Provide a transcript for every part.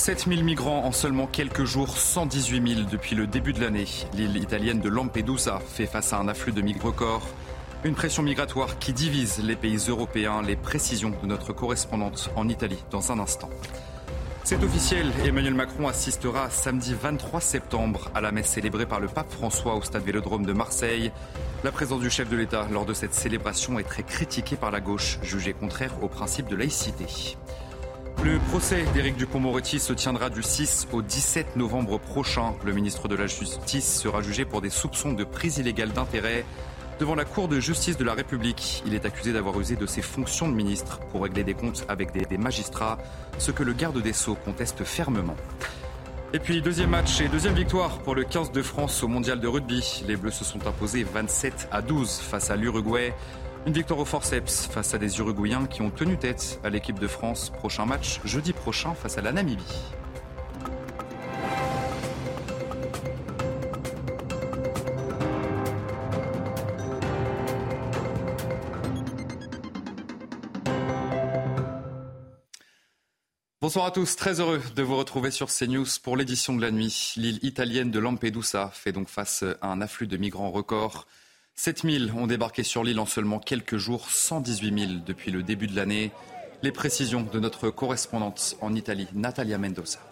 7000 migrants en seulement quelques jours, 118 000 depuis le début de l'année. L'île italienne de Lampedusa fait face à un afflux de migrants record. Une pression migratoire qui divise les pays européens. Les précisions de notre correspondante en Italie dans un instant. C'est officiel, Emmanuel Macron assistera samedi 23 septembre à la messe célébrée par le pape François au stade Vélodrome de Marseille. La présence du chef de l'État lors de cette célébration est très critiquée par la gauche, jugée contraire au principe de laïcité. Le procès d'Éric Dupont-Moretti se tiendra du 6 au 17 novembre prochain. Le ministre de la Justice sera jugé pour des soupçons de prise illégale d'intérêt. Devant la Cour de justice de la République, il est accusé d'avoir usé de ses fonctions de ministre pour régler des comptes avec des, magistrats, ce que le garde des Sceaux conteste fermement. Et puis deuxième match et deuxième victoire pour le 15 de France au mondial de rugby. Les Bleus se sont imposés 27 à 12 face à l'Uruguay. Une victoire au forceps face à des Uruguayens qui ont tenu tête à l'équipe de France. Prochain match jeudi prochain face à la Namibie. Bonsoir à tous, très heureux de vous retrouver sur CNews pour l'édition de la nuit. L'île italienne de Lampedusa fait donc face à un afflux de migrants record. 7000 ont débarqué sur l'île en seulement quelques jours, 118 000 depuis le début de l'année. Les précisions de notre correspondante en Italie, Natalia Mendoza.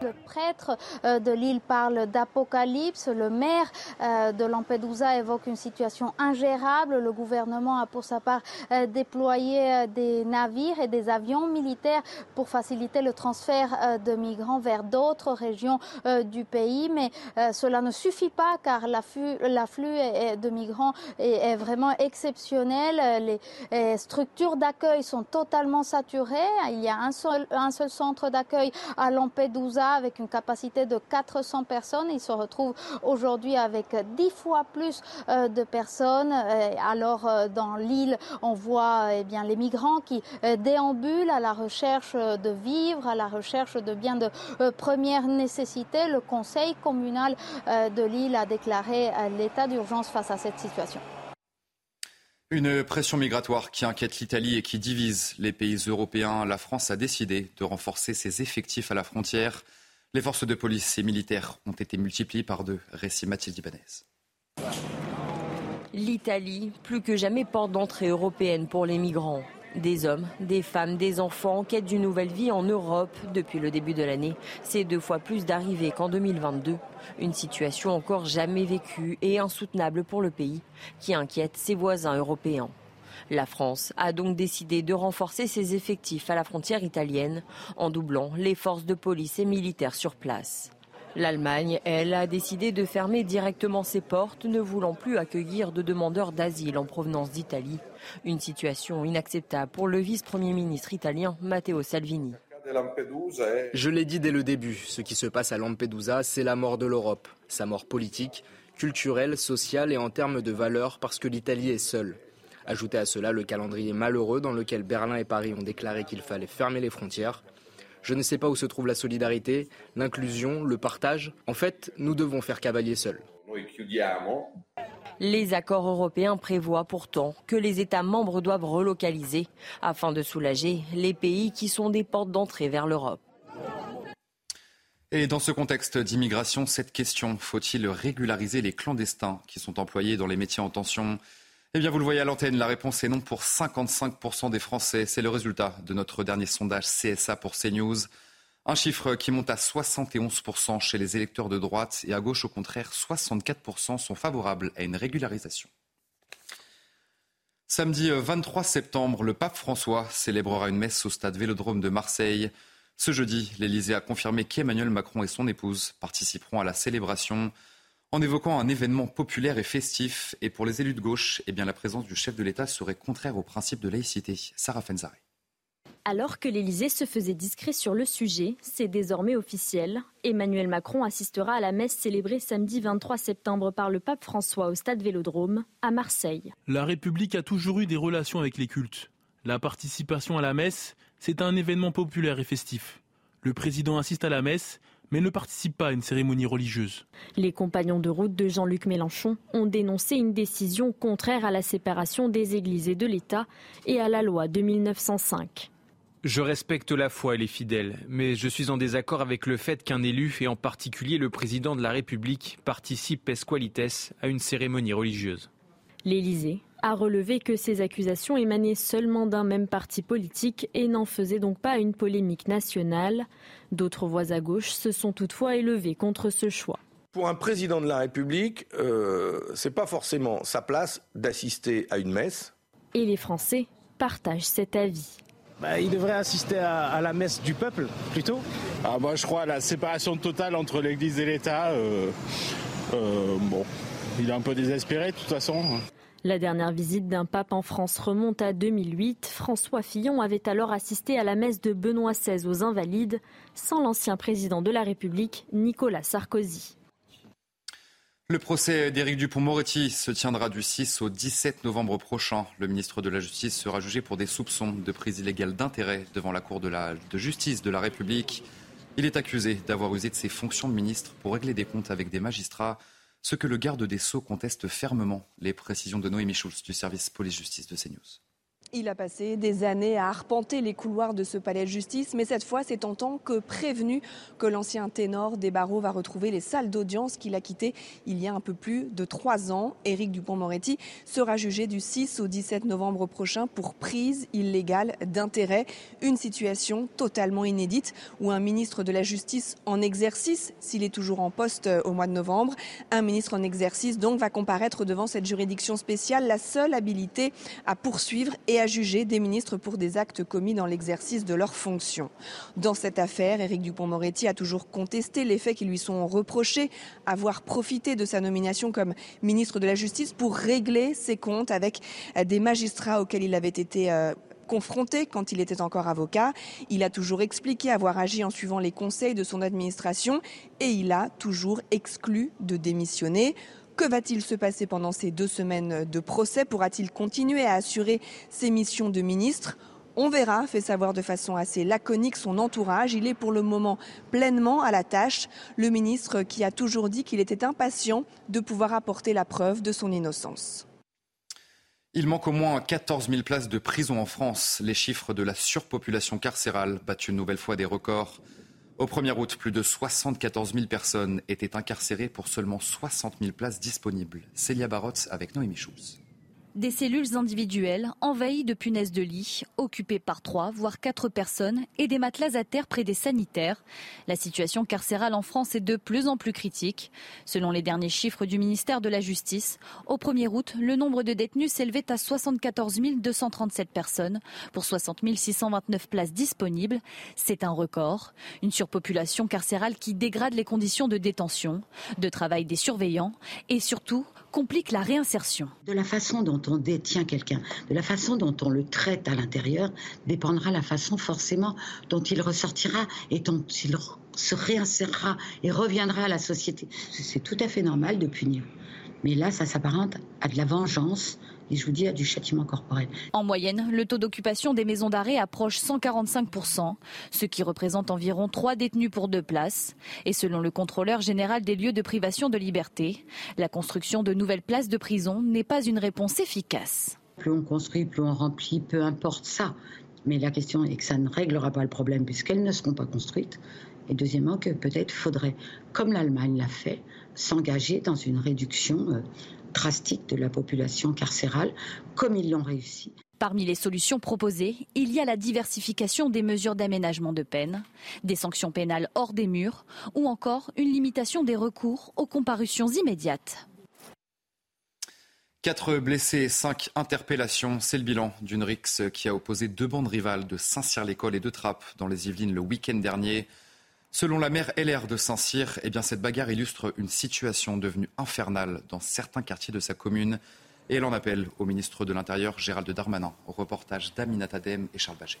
Le prêtre euh, de l'île parle d'apocalypse. Le maire euh, de Lampedusa évoque une situation ingérable. Le gouvernement a pour sa part euh, déployé des navires et des avions militaires pour faciliter le transfert de migrants vers d'autres régions du pays. Mais cela ne suffit pas car l'afflux de migrants est vraiment exceptionnel. Les structures d'accueil sont totalement saturées. Il y a un seul, un seul centre d'accueil à Lampedusa avec une capacité de 400 personnes. Il se retrouve aujourd'hui avec 10 fois plus euh, de personnes. Euh, alors euh, dans l'île, on voit eh bien, les migrants qui déambulent à la recherche de vivres, à la recherche de biens de première nécessité. Le conseil communal de l'île a déclaré l'état d'urgence face à cette situation. Une pression migratoire qui inquiète l'Italie et qui divise les pays européens. La France a décidé de renforcer ses effectifs à la frontière. Les forces de police et militaires ont été multipliées par deux. Récit Mathilde Ibanez. L'Italie, plus que jamais porte d'entrée européenne pour les migrants. Des hommes, des femmes, des enfants en quête d'une nouvelle vie en Europe depuis le début de l'année. C'est deux fois plus d'arrivées qu'en 2022. Une situation encore jamais vécue et insoutenable pour le pays qui inquiète ses voisins européens. La France a donc décidé de renforcer ses effectifs à la frontière italienne en doublant les forces de police et militaires sur place. L'Allemagne, elle, a décidé de fermer directement ses portes, ne voulant plus accueillir de demandeurs d'asile en provenance d'Italie. Une situation inacceptable pour le vice-premier ministre italien Matteo Salvini. Je l'ai dit dès le début, ce qui se passe à Lampedusa, c'est la mort de l'Europe. Sa mort politique, culturelle, sociale et en termes de valeurs parce que l'Italie est seule. Ajoutez à cela le calendrier malheureux dans lequel Berlin et Paris ont déclaré qu'il fallait fermer les frontières. Je ne sais pas où se trouve la solidarité, l'inclusion, le partage. En fait, nous devons faire cavalier seul. Les accords européens prévoient pourtant que les États membres doivent relocaliser afin de soulager les pays qui sont des portes d'entrée vers l'Europe. Et dans ce contexte d'immigration, cette question, faut-il régulariser les clandestins qui sont employés dans les métiers en tension? Eh bien, vous le voyez à l'antenne, la réponse est non pour 55% des Français. C'est le résultat de notre dernier sondage CSA pour CNews. Un chiffre qui monte à 71% chez les électeurs de droite et à gauche, au contraire, 64% sont favorables à une régularisation. Samedi 23 septembre, le pape François célébrera une messe au stade Vélodrome de Marseille. Ce jeudi, l'Élysée a confirmé qu'Emmanuel Macron et son épouse participeront à la célébration en évoquant un événement populaire et festif. Et pour les élus de gauche, eh bien, la présence du chef de l'État serait contraire au principe de laïcité. Sarah Fenzari. Alors que l'Élysée se faisait discret sur le sujet, c'est désormais officiel. Emmanuel Macron assistera à la messe célébrée samedi 23 septembre par le pape François au stade Vélodrome à Marseille. La République a toujours eu des relations avec les cultes. La participation à la messe, c'est un événement populaire et festif. Le président assiste à la messe, mais ne participe pas à une cérémonie religieuse. Les compagnons de route de Jean-Luc Mélenchon ont dénoncé une décision contraire à la séparation des églises et de l'État et à la loi de 1905. Je respecte la foi et les fidèles, mais je suis en désaccord avec le fait qu'un élu, et en particulier le président de la République, participe à une cérémonie religieuse. L'Élysée a relevé que ces accusations émanaient seulement d'un même parti politique et n'en faisaient donc pas une polémique nationale. D'autres voix à gauche se sont toutefois élevées contre ce choix. Pour un président de la République, euh, ce n'est pas forcément sa place d'assister à une messe. Et les Français partagent cet avis. Bah, il devrait assister à, la messe du peuple, plutôt. Ah, moi, je crois à la séparation totale entre l'Église et l'État. Euh, euh, bon, il est un peu désespéré, de toute façon. La dernière visite d'un pape en France remonte à 2008. François Fillon avait alors assisté à la messe de Benoît XVI aux Invalides, sans l'ancien président de la République, Nicolas Sarkozy. Le procès d'Éric Dupont-Moretti se tiendra du 6 au 17 novembre prochain. Le ministre de la Justice sera jugé pour des soupçons de prise illégale d'intérêt devant la Cour de, de justice de la République. Il est accusé d'avoir usé de ses fonctions de ministre pour régler des comptes avec des magistrats, ce que le garde des Sceaux conteste fermement. Les précisions de Noémie Schulz du service police-justice de CNews. Il a passé des années à arpenter les couloirs de ce palais de justice, mais cette fois, c'est en tant que prévenu que l'ancien ténor des barreaux va retrouver les salles d'audience qu'il a quittées il y a un peu plus de trois ans. Éric Dupont-Moretti sera jugé du 6 au 17 novembre prochain pour prise illégale d'intérêt. Une situation totalement inédite où un ministre de la Justice en exercice, s'il est toujours en poste au mois de novembre, un ministre en exercice donc va comparaître devant cette juridiction spéciale, la seule habilité à poursuivre et à juger des ministres pour des actes commis dans l'exercice de leurs fonctions. Dans cette affaire, Éric Dupont-Moretti a toujours contesté les faits qui lui sont reprochés, avoir profité de sa nomination comme ministre de la Justice pour régler ses comptes avec des magistrats auxquels il avait été euh, confronté quand il était encore avocat. Il a toujours expliqué avoir agi en suivant les conseils de son administration et il a toujours exclu de démissionner. Que va-t-il se passer pendant ces deux semaines de procès? Pourra-t-il continuer à assurer ses missions de ministre? On verra, fait savoir de façon assez laconique son entourage. Il est pour le moment pleinement à la tâche. Le ministre qui a toujours dit qu'il était impatient de pouvoir apporter la preuve de son innocence. Il manque au moins 14 000 places de prison en France. Les chiffres de la surpopulation carcérale battent une nouvelle fois des records. Au 1er août, plus de 74 000 personnes étaient incarcérées pour seulement 60 000 places disponibles. Célia Barotz avec Noémie Schulz. Des cellules individuelles envahies de punaises de lit, occupées par trois, voire quatre personnes, et des matelas à terre près des sanitaires. La situation carcérale en France est de plus en plus critique. Selon les derniers chiffres du ministère de la Justice, au 1er août, le nombre de détenus s'élevait à 74 237 personnes pour 60 629 places disponibles. C'est un record. Une surpopulation carcérale qui dégrade les conditions de détention, de travail des surveillants et surtout complique la réinsertion. De la façon dont on détient quelqu'un, de la façon dont on le traite à l'intérieur, dépendra la façon forcément dont il ressortira et dont il se réinsérera et reviendra à la société. C'est tout à fait normal de punir. Mais là, ça s'apparente à de la vengeance, et je vous dis à du châtiment corporel. En moyenne, le taux d'occupation des maisons d'arrêt approche 145%, ce qui représente environ 3 détenus pour 2 places. Et selon le contrôleur général des lieux de privation de liberté, la construction de nouvelles places de prison n'est pas une réponse efficace. Plus on construit, plus on remplit, peu importe ça. Mais la question est que ça ne réglera pas le problème puisqu'elles ne seront pas construites. Et deuxièmement, que peut-être faudrait, comme l'Allemagne l'a fait, s'engager dans une réduction euh, drastique de la population carcérale, comme ils l'ont réussi. Parmi les solutions proposées, il y a la diversification des mesures d'aménagement de peine, des sanctions pénales hors des murs ou encore une limitation des recours aux comparutions immédiates. Quatre blessés, cinq interpellations. C'est le bilan d'une rixe qui a opposé deux bandes rivales de Saint-Cyr-l'École et de Trappes dans les Yvelines le week-end dernier. Selon la maire LR de Saint-Cyr, eh bien, cette bagarre illustre une situation devenue infernale dans certains quartiers de sa commune. Et elle en appelle au ministre de l'Intérieur, Gérald Darmanin, au reportage d'Aminat Adem et Charles Baget.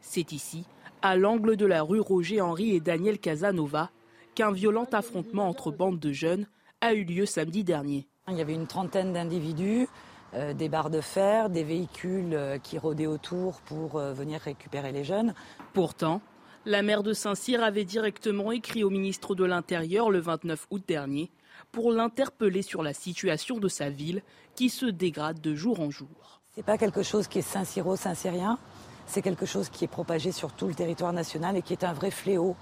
C'est ici, à l'angle de la rue Roger-Henri et Daniel Casanova, qu'un violent affrontement entre bandes de jeunes a eu lieu samedi dernier. Il y avait une trentaine d'individus, euh, des barres de fer, des véhicules euh, qui rôdaient autour pour euh, venir récupérer les jeunes. Pourtant, la maire de Saint-Cyr avait directement écrit au ministre de l'Intérieur le 29 août dernier pour l'interpeller sur la situation de sa ville qui se dégrade de jour en jour. C'est pas quelque chose qui est Saint-Cyro, Saint-Cyrien, c'est quelque chose qui est propagé sur tout le territoire national et qui est un vrai fléau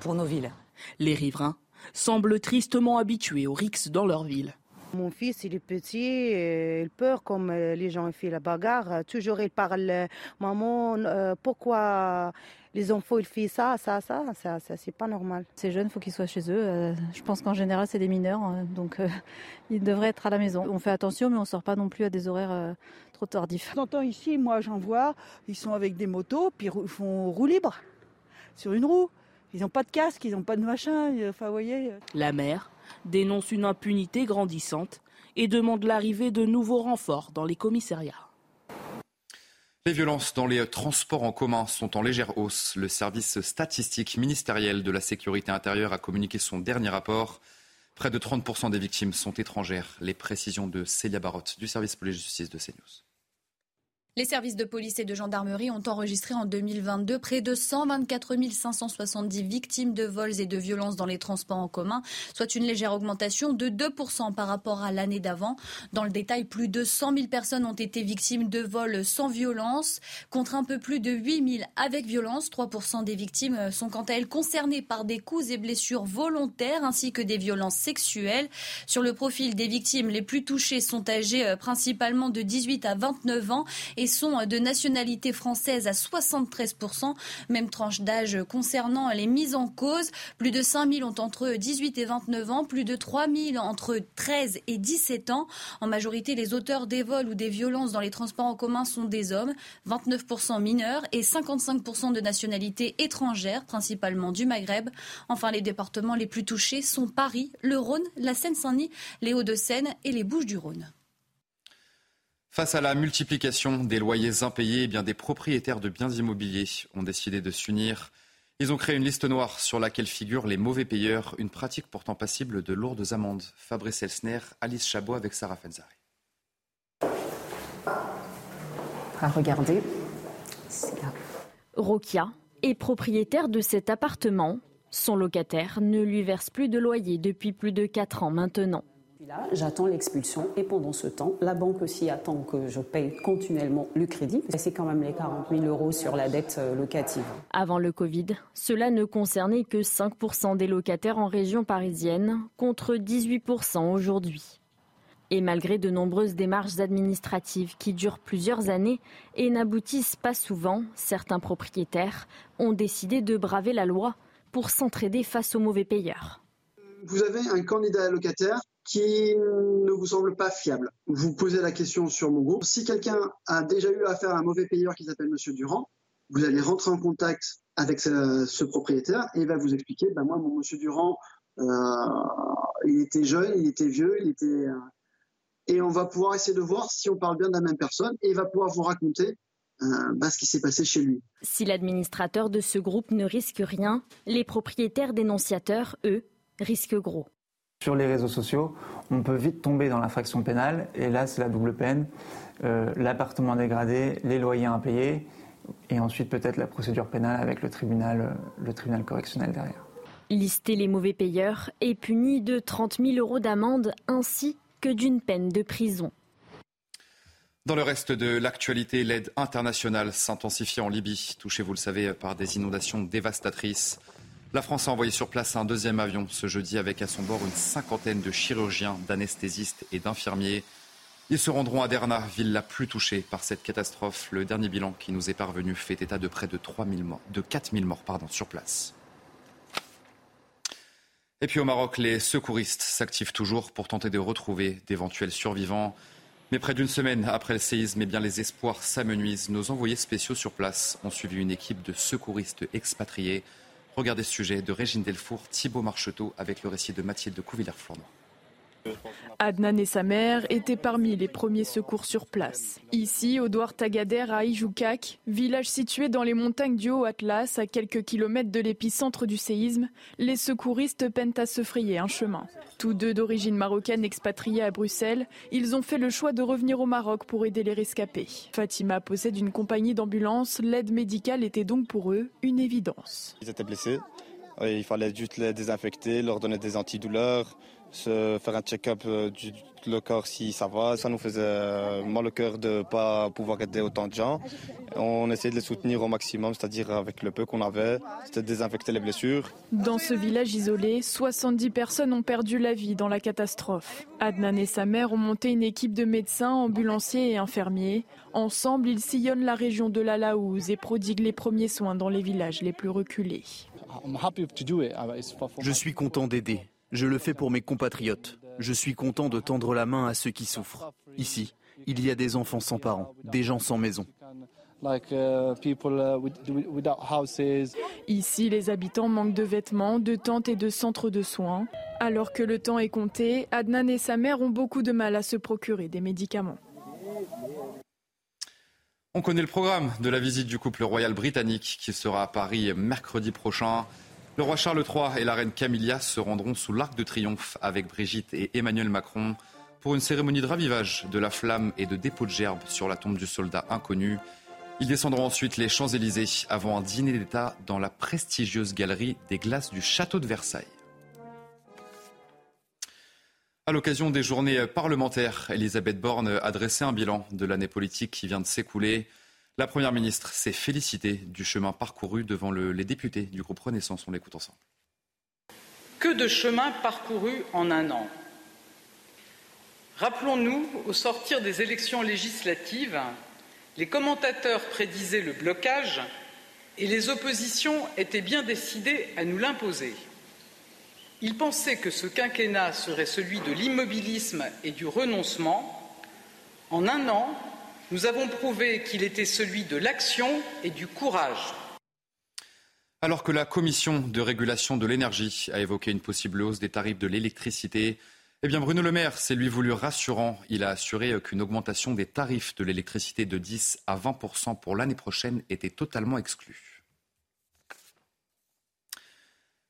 pour nos villes. Les riverains semblent tristement habitués aux rixes dans leur ville. Mon fils, il est petit, il peur comme euh, les gens font la bagarre. Toujours, il parle, maman, euh, pourquoi les enfants, ils font ça, ça, ça, ça, ça c'est pas normal. Ces jeunes, il faut qu'ils soient chez eux. Euh, je pense qu'en général, c'est des mineurs, hein, donc ils devraient être à la maison. On fait attention, mais on sort pas non plus à des horaires trop tardifs. J'entends ici, moi j'en vois, ils sont avec des motos, puis ils font roue libre, sur une roue. Ils n'ont pas de casque, ils n'ont pas de machin, enfin, vous voyez. La mère dénonce une impunité grandissante et demande l'arrivée de nouveaux renforts dans les commissariats. Les violences dans les transports en commun sont en légère hausse. Le service statistique ministériel de la sécurité intérieure a communiqué son dernier rapport. Près de 30% des victimes sont étrangères. Les précisions de Célia Barotte du service police-justice de CNews. Les services de police et de gendarmerie ont enregistré en 2022 près de 124 570 victimes de vols et de violences dans les transports en commun, soit une légère augmentation de 2% par rapport à l'année d'avant. Dans le détail, plus de 100 000 personnes ont été victimes de vols sans violence, contre un peu plus de 8 000 avec violence. 3% des victimes sont quant à elles concernées par des coups et blessures volontaires ainsi que des violences sexuelles. Sur le profil des victimes, les plus touchées sont âgées euh, principalement de 18 à 29 ans sont de nationalité française à 73%. Même tranche d'âge concernant les mises en cause. Plus de 5 000 ont entre 18 et 29 ans, plus de 3 000 entre 13 et 17 ans. En majorité, les auteurs des vols ou des violences dans les transports en commun sont des hommes, 29% mineurs et 55% de nationalité étrangère, principalement du Maghreb. Enfin, les départements les plus touchés sont Paris, le Rhône, la Seine-Saint-Denis, les Hauts-de-Seine et les Bouches-du-Rhône. Face à la multiplication des loyers impayés, eh bien des propriétaires de biens immobiliers ont décidé de s'unir. Ils ont créé une liste noire sur laquelle figurent les mauvais payeurs, une pratique pourtant passible de lourdes amendes. Fabrice Elsner, Alice Chabot avec Sarah Fenzari. À regarder, Rokia est propriétaire de cet appartement. Son locataire ne lui verse plus de loyer depuis plus de 4 ans maintenant. J'attends l'expulsion et pendant ce temps, la banque aussi attend que je paye continuellement le crédit. C'est quand même les 40 000 euros sur la dette euh, locative. Avant le Covid, cela ne concernait que 5% des locataires en région parisienne, contre 18% aujourd'hui. Et malgré de nombreuses démarches administratives qui durent plusieurs années et n'aboutissent pas souvent, certains propriétaires ont décidé de braver la loi pour s'entraider face aux mauvais payeurs. Vous avez un candidat locataire qui ne vous semble pas fiable. Vous posez la question sur mon groupe. Si quelqu'un a déjà eu affaire à un mauvais payeur qui s'appelle Monsieur Durand, vous allez rentrer en contact avec ce, propriétaire et il va vous expliquer, ben moi, mon Monsieur Durand, euh, il était jeune, il était vieux, il était... Euh, et on va pouvoir essayer de voir si on parle bien de la même personne et il va pouvoir vous raconter euh, ben, ce qui s'est passé chez lui. Si l'administrateur de ce groupe ne risque rien, les propriétaires dénonciateurs, eux, risquent gros. Sur les réseaux sociaux, on peut vite tomber dans l'infraction pénale, et là c'est la double peine, euh, l'appartement dégradé, les loyers impayés, et ensuite peut-être la procédure pénale avec le tribunal, euh, le tribunal correctionnel derrière. Lister les mauvais payeurs est puni de 30 000 euros d'amende ainsi que d'une peine de prison. Dans le reste de l'actualité, l'aide internationale s'intensifie en Libye, touchée, vous le savez, par des inondations dévastatrices. La France a envoyé sur place un deuxième avion ce jeudi avec à son bord une cinquantaine de chirurgiens, d'anesthésistes et d'infirmiers. Ils se rendront à Derna, ville la plus touchée par cette catastrophe. Le dernier bilan qui nous est parvenu fait état de près de, 3 morts, de 4 000 morts pardon, sur place. Et puis au Maroc, les secouristes s'activent toujours pour tenter de retrouver d'éventuels survivants. Mais près d'une semaine après le séisme, eh bien, les espoirs s'amenuisent. Nos envoyés spéciaux sur place ont suivi une équipe de secouristes expatriés Regardez ce sujet de Régine Delfour, Thibault Marcheteau avec le récit de Mathilde Couvillère-Flournoy. Adnan et sa mère étaient parmi les premiers secours sur place. Ici, au Douar Tagader à Ijoukak, village situé dans les montagnes du Haut-Atlas, à quelques kilomètres de l'épicentre du séisme, les secouristes peinent à se frayer un chemin. Tous deux d'origine marocaine expatriés à Bruxelles, ils ont fait le choix de revenir au Maroc pour aider les rescapés. Fatima possède une compagnie d'ambulance, l'aide médicale était donc pour eux une évidence. Ils étaient blessés, il fallait juste les désinfecter, leur donner des antidouleurs, se faire un check-up euh, du le corps si ça va. Ça nous faisait euh, mal au cœur de pas pouvoir aider autant de gens. On essayait de les soutenir au maximum, c'est-à-dire avec le peu qu'on avait, c'était désinfecter les blessures. Dans ce village isolé, 70 personnes ont perdu la vie dans la catastrophe. Adnan et sa mère ont monté une équipe de médecins, ambulanciers et infirmiers. Ensemble, ils sillonnent la région de la Laouze et prodiguent les premiers soins dans les villages les plus reculés. Je suis content d'aider. Je le fais pour mes compatriotes. Je suis content de tendre la main à ceux qui souffrent. Ici, il y a des enfants sans parents, des gens sans maison. Ici, les habitants manquent de vêtements, de tentes et de centres de soins. Alors que le temps est compté, Adnan et sa mère ont beaucoup de mal à se procurer des médicaments. On connaît le programme de la visite du couple royal britannique qui sera à Paris mercredi prochain. Le roi Charles III et la reine Camilla se rendront sous l'Arc de Triomphe avec Brigitte et Emmanuel Macron pour une cérémonie de ravivage de la flamme et de dépôt de gerbes sur la tombe du soldat inconnu. Ils descendront ensuite les Champs-Élysées avant un dîner d'État dans la prestigieuse galerie des glaces du château de Versailles. À l'occasion des journées parlementaires, Elisabeth Borne a dressé un bilan de l'année politique qui vient de s'écouler. La Première ministre s'est félicitée du chemin parcouru devant les députés du groupe Renaissance. On l'écoute ensemble. Que de chemin parcouru en un an. Rappelons-nous, au sortir des élections législatives, les commentateurs prédisaient le blocage et les oppositions étaient bien décidées à nous l'imposer. Ils pensaient que ce quinquennat serait celui de l'immobilisme et du renoncement. En un an, nous avons prouvé qu'il était celui de l'action et du courage. Alors que la commission de régulation de l'énergie a évoqué une possible hausse des tarifs de l'électricité, eh bien Bruno Le Maire s'est lui voulu rassurant. Il a assuré qu'une augmentation des tarifs de l'électricité de 10 à 20 pour l'année prochaine était totalement exclue.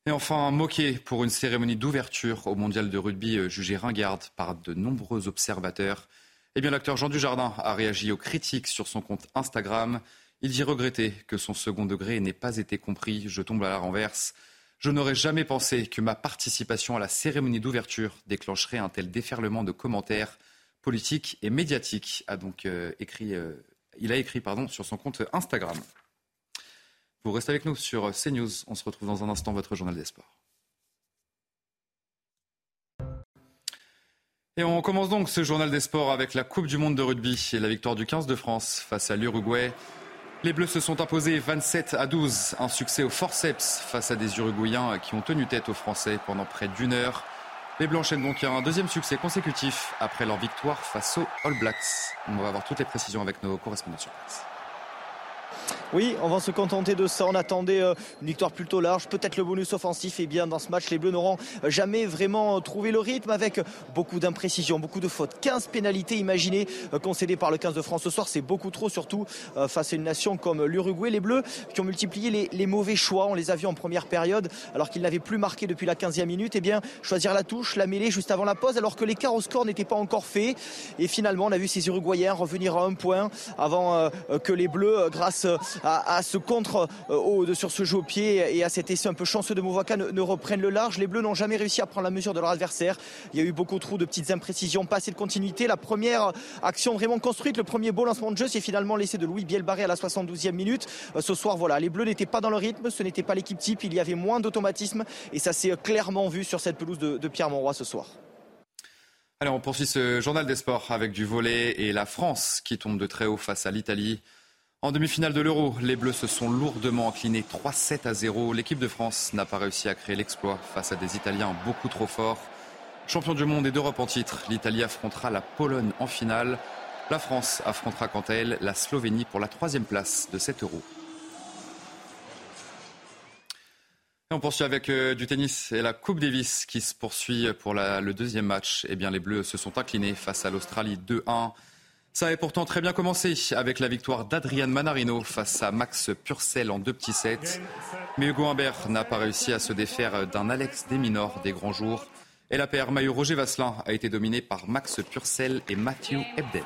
Et enfin, moqué pour une cérémonie d'ouverture au mondial de rugby euh, jugée ringarde par de nombreux observateurs. Eh bien, l'acteur Jean Dujardin a réagi aux critiques sur son compte Instagram. Il dit regretter que son second degré n'ait pas été compris. Je tombe à la renverse. Je n'aurais jamais pensé que ma participation à la cérémonie d'ouverture déclencherait un tel déferlement de commentaires politiques et médiatiques. A donc euh, écrit, euh, il a écrit sur son compte Instagram. Vous restez avec nous sur CNews. On se retrouve dans un instant, votre journal des sports. Et on commence donc ce journal des sports avec la Coupe du Monde de rugby et la victoire du 15 de France face à l'Uruguay. Les Bleus se sont imposés 27 à 12, un succès au forceps face à des Uruguayens qui ont tenu tête aux Français pendant près d'une heure. Les Blancs enchaînent donc un deuxième succès consécutif après leur victoire face aux All Blacks. On va avoir toutes les précisions avec nos correspondants sur place. Oui, on va se contenter de ça. On attendait euh, une victoire plutôt large, peut-être le bonus offensif. Et bien dans ce match, les Bleus n'auront jamais vraiment euh, trouvé le rythme avec beaucoup d'imprécisions, beaucoup de fautes. 15 pénalités imaginées euh, concédées par le 15 de France ce soir. C'est beaucoup trop, surtout face à une nation comme l'Uruguay. Les Bleus qui ont multiplié les, mauvais choix. On les a vus en première période alors qu'ils n'avaient plus marqué depuis la 15e minute. Et eh bien choisir la touche, la mêlée juste avant la pause alors que l'écart au score n'était pas encore fait. Et finalement, on a vu ces Uruguayens revenir à un point avant que les Bleus, grâce ce contre euh, sur ce jeu au pied et à cet essai un peu chanceux de Mouvaka ne, reprennent le large. Les Bleus n'ont jamais réussi à prendre la mesure de leur adversaire. Il y a eu beaucoup trop de petites imprécisions, pas assez de continuité. La première action vraiment construite, le premier beau lancement de jeu, c'est finalement l'essai de Louis Bielbarré à la 72e minute. Euh, ce soir, voilà, les Bleus n'étaient pas dans le rythme, ce n'était pas l'équipe type, il y avait moins d'automatisme et ça s'est clairement vu sur cette pelouse de, de Pierre Monroy ce soir. Allez, on poursuit ce journal des sports avec du volet et la France qui tombe de très haut face à l'Italie. En demi-finale de l'Euro, les Bleus se sont lourdement inclinés 3-7 à 0. L'équipe de France n'a pas réussi à créer l'exploit face à des Italiens beaucoup trop forts. Champion du monde et d'Europe en titre, l'Italie affrontera la Pologne en finale. La France affrontera quant à elle la Slovénie pour la troisième place de cet Euro. on poursuit avec euh, du tennis et la Coupe Davis qui se poursuit pour le deuxième match. Eh bien, les Bleus se sont inclinés face à l'Australie 2-1. Ça avait pourtant très bien commencé avec la victoire d'Adrian Manarino face à Max Purcell en deux petits sets. Mais Hugo Humbert n'a pas réussi à se défaire d'un Alex Desminor des grands jours. Et la paire maillot Roger Vasselin a été dominée par Max Purcell et Matthew Ebden.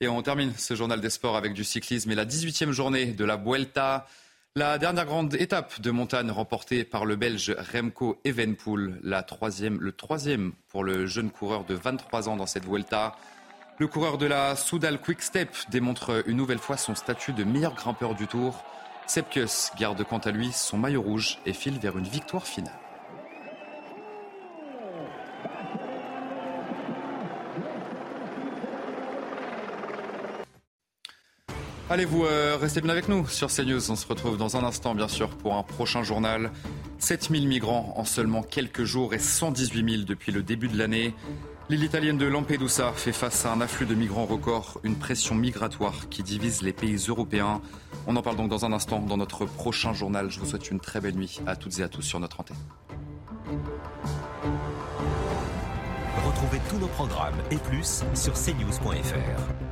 Et on termine ce journal des sports avec du cyclisme et la 18e journée de la Vuelta. La dernière grande étape de montagne remportée par le Belge Remco Evenpool, le troisième pour le jeune coureur de 23 ans dans cette Vuelta. Le coureur de la Soudal Quick Step démontre une nouvelle fois son statut de meilleur grimpeur du Tour. Sepkus garde quant à lui son maillot rouge et file vers une victoire finale. Allez, vous euh, restez bien avec nous sur CNews. On se retrouve dans un instant, bien sûr, pour un prochain journal. 7000 migrants en seulement quelques jours et 118 000 depuis le début de l'année. L'île italienne de Lampedusa fait face à un afflux de migrants record, une pression migratoire qui divise les pays européens. On en parle donc dans un instant dans notre prochain journal. Je vous souhaite une très belle nuit à toutes et à tous sur notre antenne. Retrouvez tous nos programmes et plus sur cnews.fr.